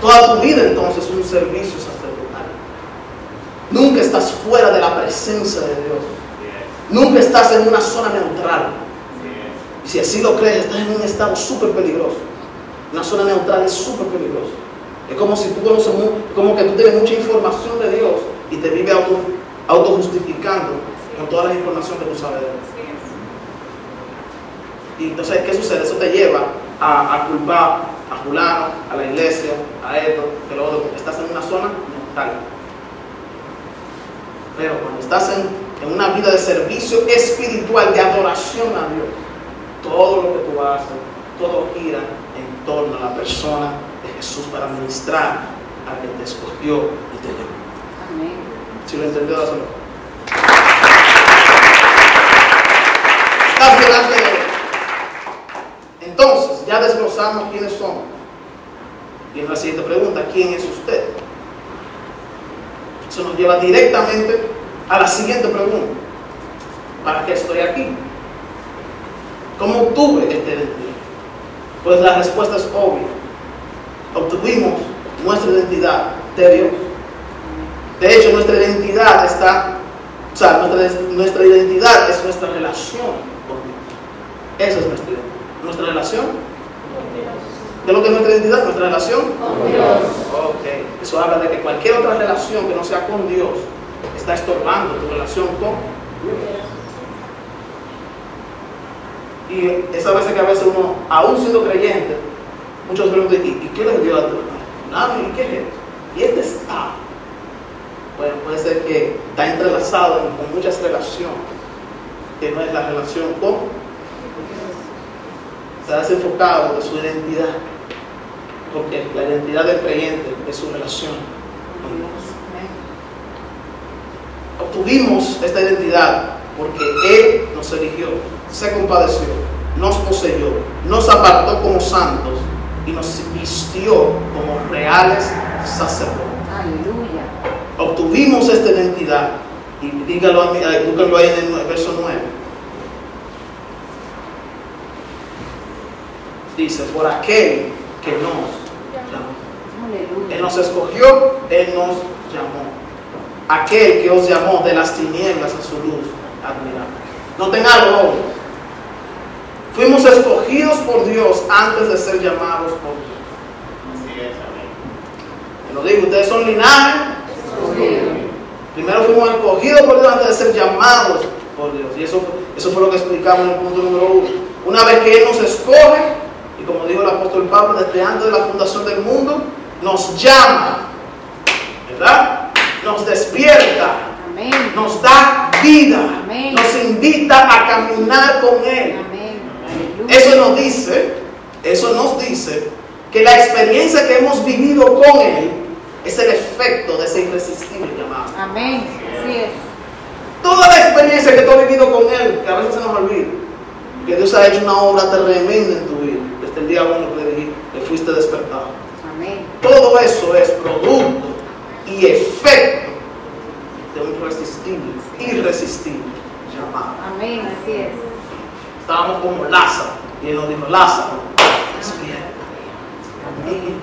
Toda tu vida entonces es un servicio sacerdotal. Nunca estás fuera de la presencia de Dios. Nunca estás en una zona neutral. Y si así lo crees, estás en un estado súper peligroso. Una zona neutral es súper peligrosa. Es como si tú conoces, como que tú tienes mucha información de Dios y te vives auto, autojustificando con toda la información que tú sabes de Él. Y entonces, ¿qué sucede? Eso te lleva a, a culpar a fulano, a la iglesia, a esto, que lo otro, porque estás en una zona mental. Pero cuando estás en, en una vida de servicio espiritual, de adoración a Dios, todo lo que tú haces, todo gira en torno a la persona de Jesús para ministrar al que te escogió y te llamó. Amén. Si lo entendió, dáselo. Estás delante de. Entonces, ya desglosamos quiénes somos. Viene la siguiente pregunta, ¿quién es usted? Eso nos lleva directamente a la siguiente pregunta. ¿Para qué estoy aquí? ¿Cómo obtuve esta identidad? Pues la respuesta es obvia. Obtuvimos nuestra identidad de Dios. De hecho, nuestra identidad está, o sea, nuestra, nuestra identidad es nuestra relación con Dios. Esa es nuestra identidad. Nuestra relación. ¿Qué es lo que es nuestra identidad? Nuestra relación. Con Dios. Ok. Eso habla de que cualquier otra relación que no sea con Dios está estorbando tu relación con Dios. Y esa veces que a veces uno, aún siendo creyente, muchos preguntan, ¿y, y qué le dio a Dios? Nada, ¿y qué es esto? Y este es A. Bueno, puede ser que está entrelazado en- con muchas relaciones, que no es la relación con está desenfocado de su identidad, porque la identidad del creyente es su relación con Dios. Obtuvimos esta identidad porque Él nos eligió, se compadeció, nos poseyó, nos apartó como santos y nos vistió como reales sacerdotes. Aleluya. Obtuvimos esta identidad y dígalo, ahí en el verso 9. Dice, por aquel que nos llamó. Él nos escogió, Él nos llamó. Aquel que os llamó de las tinieblas a su luz admirable. Noten algo. Fuimos escogidos por Dios antes de ser llamados por Dios. Te lo digo, ustedes son linaje. Primero fuimos escogidos por Dios antes de ser llamados por Dios. Y eso, eso fue lo que explicamos en el punto número uno. Una vez que Él nos escoge, como dijo el apóstol Pablo, desde antes de la fundación del mundo, nos llama, ¿verdad? Nos despierta, Amén. nos da vida, Amén. nos invita a caminar con Él. Amén. Eso nos dice, eso nos dice que la experiencia que hemos vivido con Él es el efecto de ese irresistible llamado. Amén. Así es. Toda la experiencia que tú has vivido con Él, que a veces se nos olvida, que Dios ha hecho una obra tremenda en tu vida, desde el día uno que le dije, que fuiste despertado. Amén. Todo eso es producto y efecto de un irresistible, irresistible llamado. Amén. Así es. Estábamos como Lázaro, y Él nos dijo, Lázaro, despierta. Amén.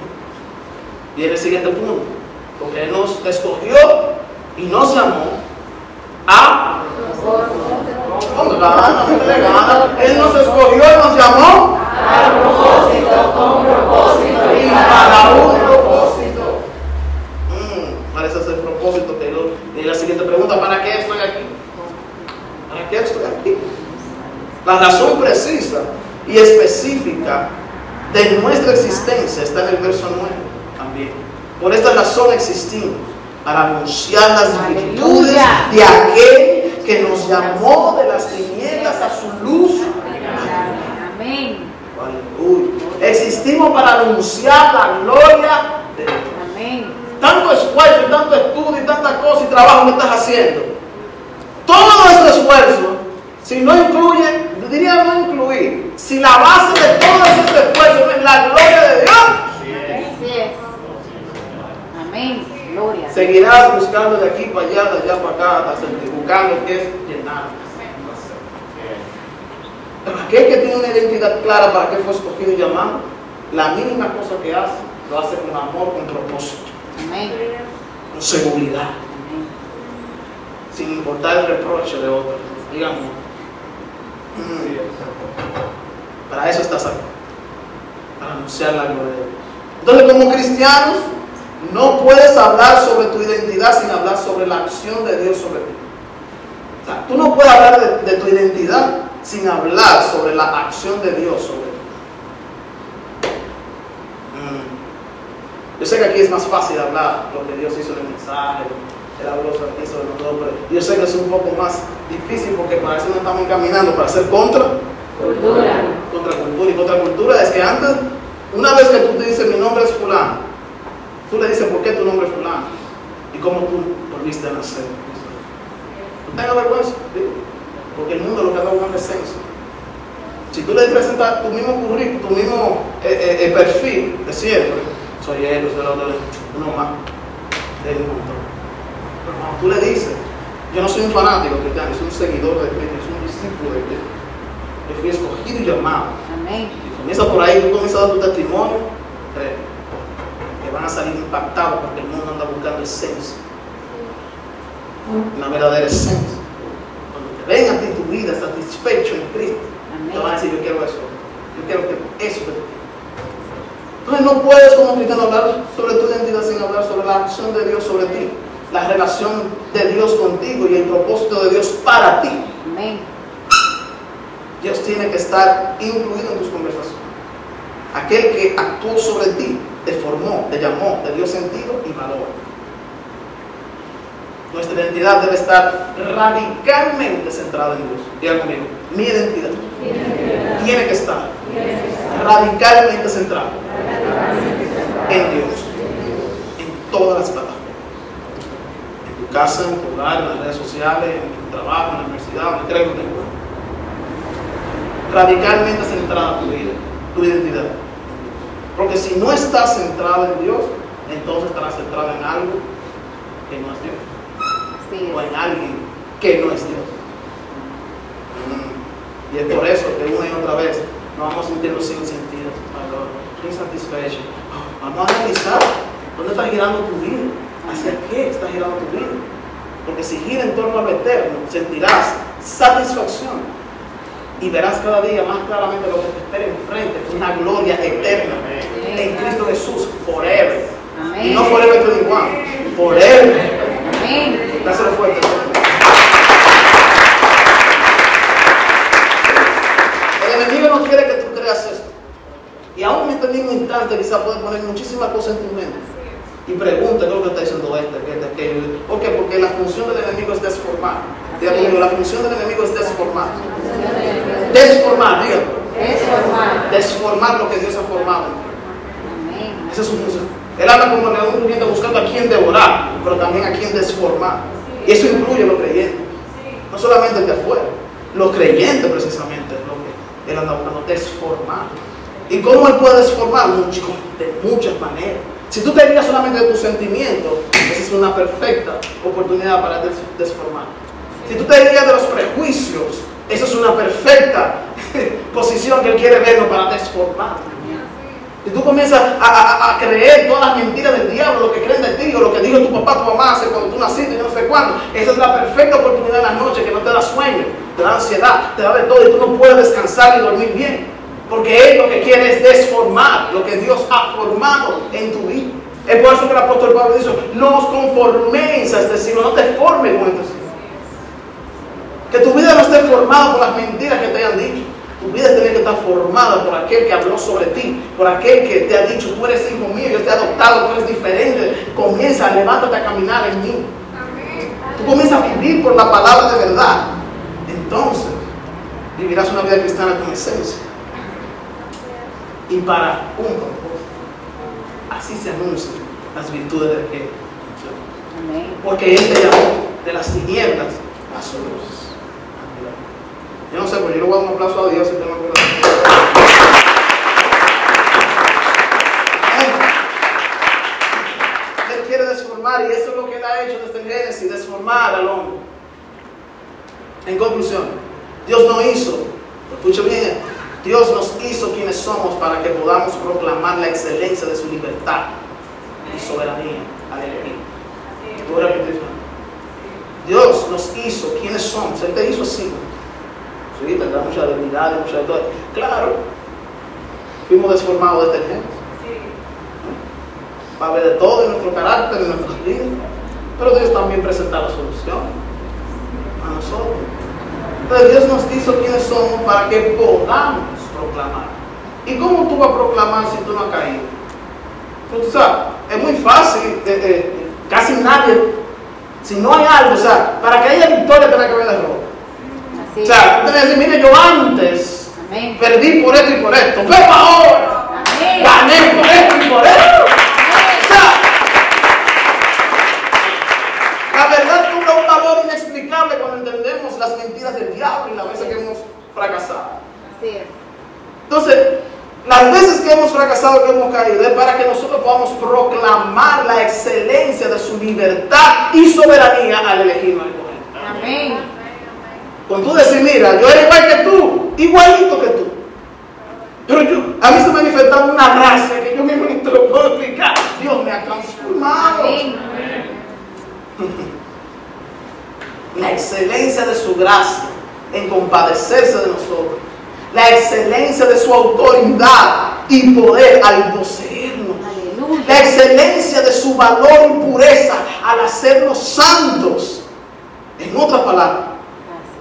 Viene el siguiente punto, porque Él nos escogió y nos llamó a gana. Él nos escogió y nos llamó A propósito, con propósito y para un propósito. Mm, parece ser propósito lo, y la siguiente pregunta, ¿para qué estoy aquí? ¿Para qué estoy aquí? La razón precisa y específica de nuestra existencia está en el verso 9 también. Por esta razón existimos, para anunciar las virtudes de aquel llamó de las tinieblas a su luz. Amén. Aleluya. Existimos para anunciar la gloria de Dios. Amén. Tanto esfuerzo y tanto estudio y tanta cosa y trabajo que estás haciendo. Todo nuestro esfuerzo, si no incluye, yo diría no incluir, si la base de todo ese esfuerzo es la gloria de Dios. Amén. Gloria. seguirás buscando de aquí para allá, de allá para acá, hasta buscando que es llenar. Pero aquel que tiene una identidad clara para qué fue escogido y llamado, la mínima cosa que hace, lo hace con amor, con propósito, Amén. con seguridad. Amén. sin importar el reproche de otros. Digamos, mm, para eso estás aquí, para anunciar la gloria de Dios. Entonces, como cristianos, no puedes hablar sobre tu identidad sin hablar sobre la acción de Dios sobre ti. O sea, tú no puedes hablar de, de tu identidad sin hablar sobre la acción de Dios sobre ti. Mm. Yo sé que aquí es más fácil hablar lo que Dios hizo en el mensaje, el habló sobre ti, sobre nosotros, yo sé que es un poco más difícil porque para eso no estamos encaminando para ser contra Cultura. contra cultura y contra cultura es que antes, una vez que tú te dices mi nombre es fulano, tú le dices por qué tu nombre es fulano y cómo tú volviste a nacer. No tengas vergüenza, digo, porque el mundo lo que buscando es censo. Si tú le presentas tu mismo currículum, tu mismo eh, eh, eh, perfil de siempre, soy él, soy el otro, uno más, de un montón. Pero cuando tú le dices, yo no soy un fanático cristiano, soy un seguidor de Cristo, soy un discípulo de Cristo. Yo fui escogido y llamado. Amén. Y comienza por ahí, tú comienzas a dar tu testimonio, eh, van a salir impactados porque el mundo anda buscando esencia. Una verdadera esencia. Cuando te ven a ti tu vida satisfecho en Cristo, te van a decir, yo quiero eso. Yo quiero que eso. Entonces no puedes como cristiano hablar sobre tu identidad sin hablar sobre la acción de Dios sobre ti, la relación de Dios contigo y el propósito de Dios para ti. Amén. Dios tiene que estar incluido en tus conversaciones. Aquel que actuó sobre ti, te formó, te llamó, te dio sentido y valor. Nuestra identidad debe estar radicalmente centrada en Dios. Diga conmigo, mi identidad tiene que estar radicalmente centrada en Dios, en todas las plataformas. En tu casa, en tu hogar, en las redes sociales, en tu trabajo, en la universidad, donde creas que te radicalmente centrada tu vida, tu identidad. Porque si no estás centrada en Dios, entonces estarás centrada en algo que no es Dios, Sí, o en alguien que no es Dios. Mm. Y es por eso que una y otra vez nos vamos sintiendo sin sentido, insatisfechos. Vamos a analizar dónde está girando tu vida, hacia qué está girando tu vida. Porque si gira en torno al eterno, sentirás satisfacción y verás cada día más claramente lo que te espera enfrente, es una gloria eterna en Cristo Jesús, forever. Y Amén. no forever 21, forever. Amén. Dáselo fuerte. El enemigo no quiere que tú creas esto. Y aún en este mismo instante quizá puede poner muchísimas cosas en tu mente. Y pregunta, ¿qué es lo que está diciendo este? ¿Qué, este, aquello? ¿Por qué? Porque la función del enemigo es desformar. Conmigo, la función del enemigo es desformar. Desformar, diga. Es formar. Desformar lo que Dios ha formado. Esa es su función. Él anda como león rugiente buscando a quien devorar, pero también a quien desformar. Y eso incluye a los creyentes. No solamente el de afuera. Los creyentes precisamente es lo que él anda buscando desformar. ¿Y cómo él puede desformar? Mucho, de muchas maneras. Si tú te guías solamente de tus sentimientos, esa es una perfecta oportunidad para des- desformar. Si tú te guías de los prejuicios, esa es una perfecta posición que él quiere vernos para desformar. Y tú comienzas a, creer todas las mentiras del diablo, lo que creen de ti, o lo que dijo tu papá, tu mamá hace cuando tú naciste, yo no sé cuándo. Esa es la perfecta oportunidad en la noche que no te da sueño, te da ansiedad, te da de todo y tú no puedes descansar y dormir bien. Porque Él lo que quiere es desformar lo que Dios ha formado en tu vida. Es por eso que el apóstol Pablo dice, no os conforméis a este siglo, no te formes con este siglo. Que tu vida no esté formada por las mentiras que te hayan dicho. Tu vida tiene que estar formada por aquel que habló sobre ti, por aquel que te ha dicho, tú eres hijo mío, yo te he adoptado, tú eres diferente. Comienza, levántate a caminar en mí. Tú comienzas a vivir por la palabra de verdad. Entonces, vivirás una vida cristiana con esencia. Y para un propósito. Así se anuncian las virtudes de que Amén. porque Él te llamó de las tinieblas a su luz. Yo no sé, pero yo le voy a dar un aplauso a Dios si tengo que Él quiere desformar y eso es lo que Él ha hecho desde el Génesis, desformar al hombre. En conclusión, Dios no hizo, escucha bien, Dios nos hizo quienes somos para que podamos proclamar la excelencia de su libertad y soberanía al eso. Dios nos hizo quienes somos. Él te hizo así. Sí, tendrá muchas debilidades, muchas de todo. Claro, fuimos desformados desde el Génesis. Va a haber de todo en nuestro carácter, en nuestras vidas. Pero Dios también presenta la solución a nosotros. Pero Dios nos hizo quienes somos para que podamos proclamar. ¿Y cómo tú vas a proclamar si tú no has caído? Pues, tú sabes, es muy fácil, eh, eh, casi nadie, si no hay algo, o sea, para que haya victoria tiene que haber derrota. O sea, que decir, mire, yo antes Amén. perdí por esto y por esto, pero ahora Amén. gané por esto y por esto. O sea, la verdad cobra un valor inexplicable cuando entendemos las mentiras del diablo y las veces que hemos fracasado. Así es. Entonces, las veces que hemos fracasado, que hemos caído, es para que nosotros podamos proclamar la excelencia de su libertad y soberanía al y escoger. Amén. Cuando tú decís, mira, yo era igual que tú, igualito que tú. Pero yo, a mí se me manifestaba una gracia que yo mismo ni te lo puedo explicar. Dios me ha transformado. Amén. La excelencia de su gracia en compadecerse de nosotros. La excelencia de su autoridad y poder al poseernos. Aleluya. La excelencia de su valor y pureza al hacernos santos. En otras palabras,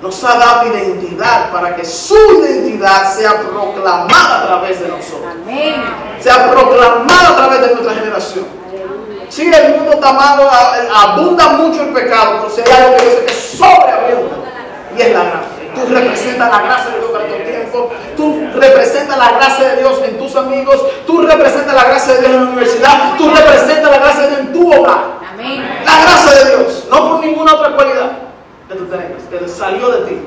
nos ha dado identidad para que su identidad sea proclamada a través de nosotros. Amén. Sea proclamada a través de nuestra generación. Aleluya. Sí, el mundo está malo, abunda mucho el pecado, pero si hay algo que sé que sobreabunda, y es la gracia. Tú representas la gracia de Dios para el tiempo, tú representas la gracia de Dios en tus amigos, tú representas la gracia de Dios en la universidad, tú representas la gracia de Dios en tu hogar. Amén. La gracia de Dios, no por ninguna otra cualidad que tú tengas, que salió de ti,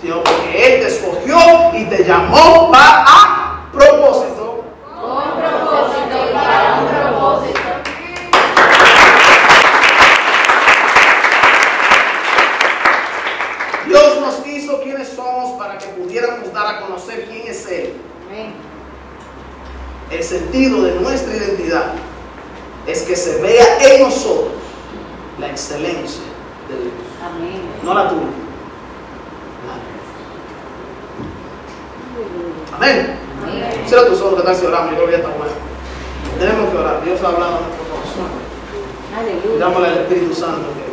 sino porque Él te escogió y te llamó para a propósito. Con propósito y para un propósito. Dios nos hizo quienes somos para que pudiéramos dar a conocer quién es Él. El sentido de nuestra identidad es que se vea en nosotros la excelencia de Dios, Amén. no la tuya. la- Amén. Amén. Cierra tus ojos que tal si oramos, yo creo que ya está bueno. Tenemos que orar, Dios ha hablado a nuestro corazón. Pidámosle al Espíritu Santo que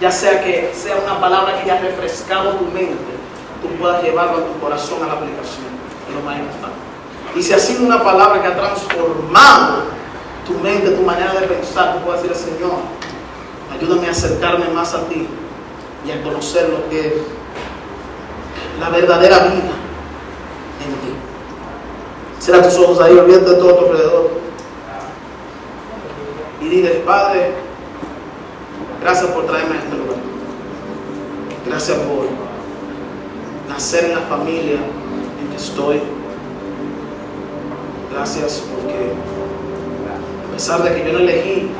ya sea que sea una palabra que haya refrescado tu mente, tú puedas llevarlo a tu corazón a la aplicación, es lo más importante. Y si ha sido una palabra que ha transformado tu mente, tu manera de pensar, tú puedes decirle, Señor, ayúdame a acercarme más a ti y a conocer lo que es la verdadera vida en ti. Cierra tus ojos ahí, olvídate de todo a tu alrededor y dile, Padre, gracias por traerme a este lugar. Gracias por nacer en la familia en que estoy. Gracias porque a pesar de que yo no elegí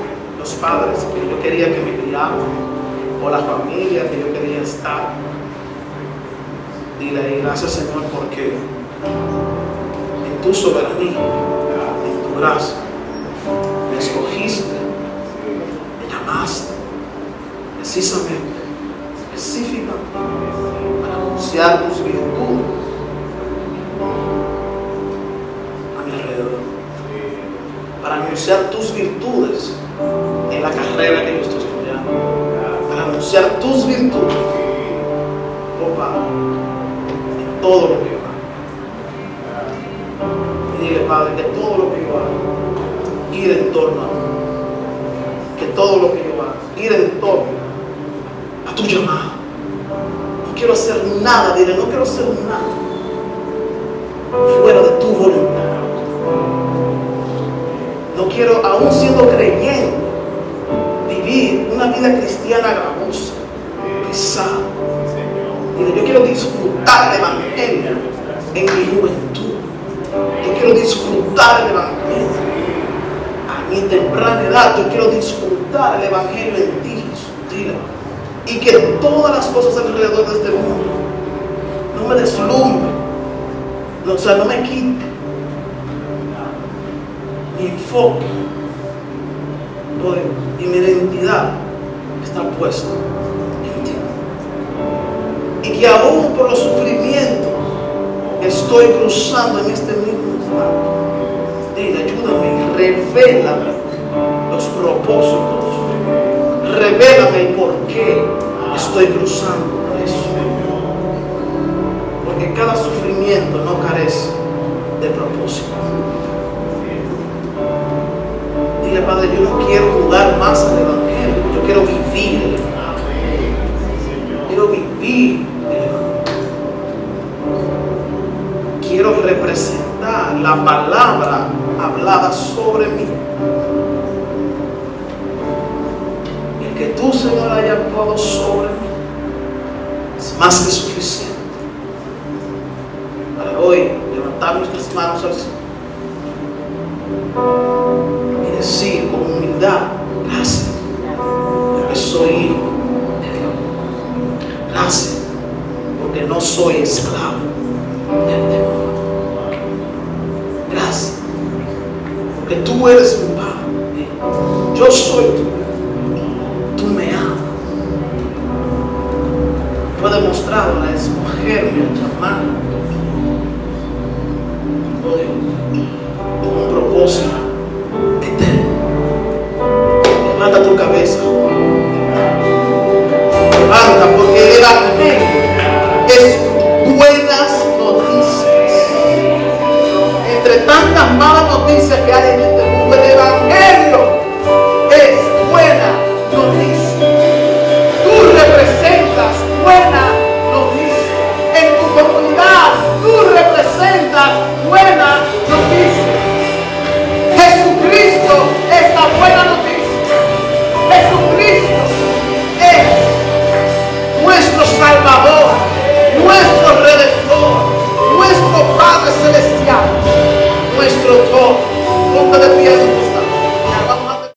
los padres que yo quería que me criaran o la familia que yo quería estar, dile gracias Señor porque en tu soberanía, en tu gracia, me escogiste, me llamaste, precisamente, específicamente, para anunciar tus virtudes a mi alrededor, para anunciar tus virtudes en la carrera que yo estoy estudiando, para anunciar tus virtudes, Padre, en todo lo que hago. Y dile, Padre, que todo lo que yo hago, ir en torno a ti. Que todo lo que yo haga, ir en torno a tu llamado. No quiero hacer nada, dile, no quiero hacer nada fuera de tu voluntad. No quiero, aún siendo creyente, una vida cristiana gravosa, pesada. Yo quiero disfrutar el evangelio en mi juventud. Yo quiero disfrutar el evangelio a mi temprana edad, yo quiero disfrutar el Evangelio en ti, Jesús. Y que todas las cosas alrededor de este mundo no me deslumbre, no, o sea, no me quite mi enfoque y mi identidad está puesta en ti. Y que aún por los sufrimientos estoy cruzando en este mismo instante, dile, ayúdame, revélame los propósitos, revélame el por qué estoy cruzando por eso. Porque cada sufrimiento no carece de propósito. Dile, Padre, yo no quiero jugar más al Evangelio, quiero vivir. Quiero vivir. Quiero representar la palabra hablada sobre mí. El que tú, Señor, haya actuado sobre mí es más que suficiente para hoy levantar nuestras manos al Señor y decir con humildad, gracias, soy hijo de Dios. Gracias, porque no soy esclavo del demonio. Gracias, porque tú eres mi Padre. Yo soy tu Padre. Tú me amas. Tú has demostrado a escogerme, a. Oh Dios, con un propósito eterno. Levanta tu cabeza. Porque el Evangelio es buenas noticias. Entre tantas malas noticias que hay en este mundo, el Evangelio nuestro top. de despidamos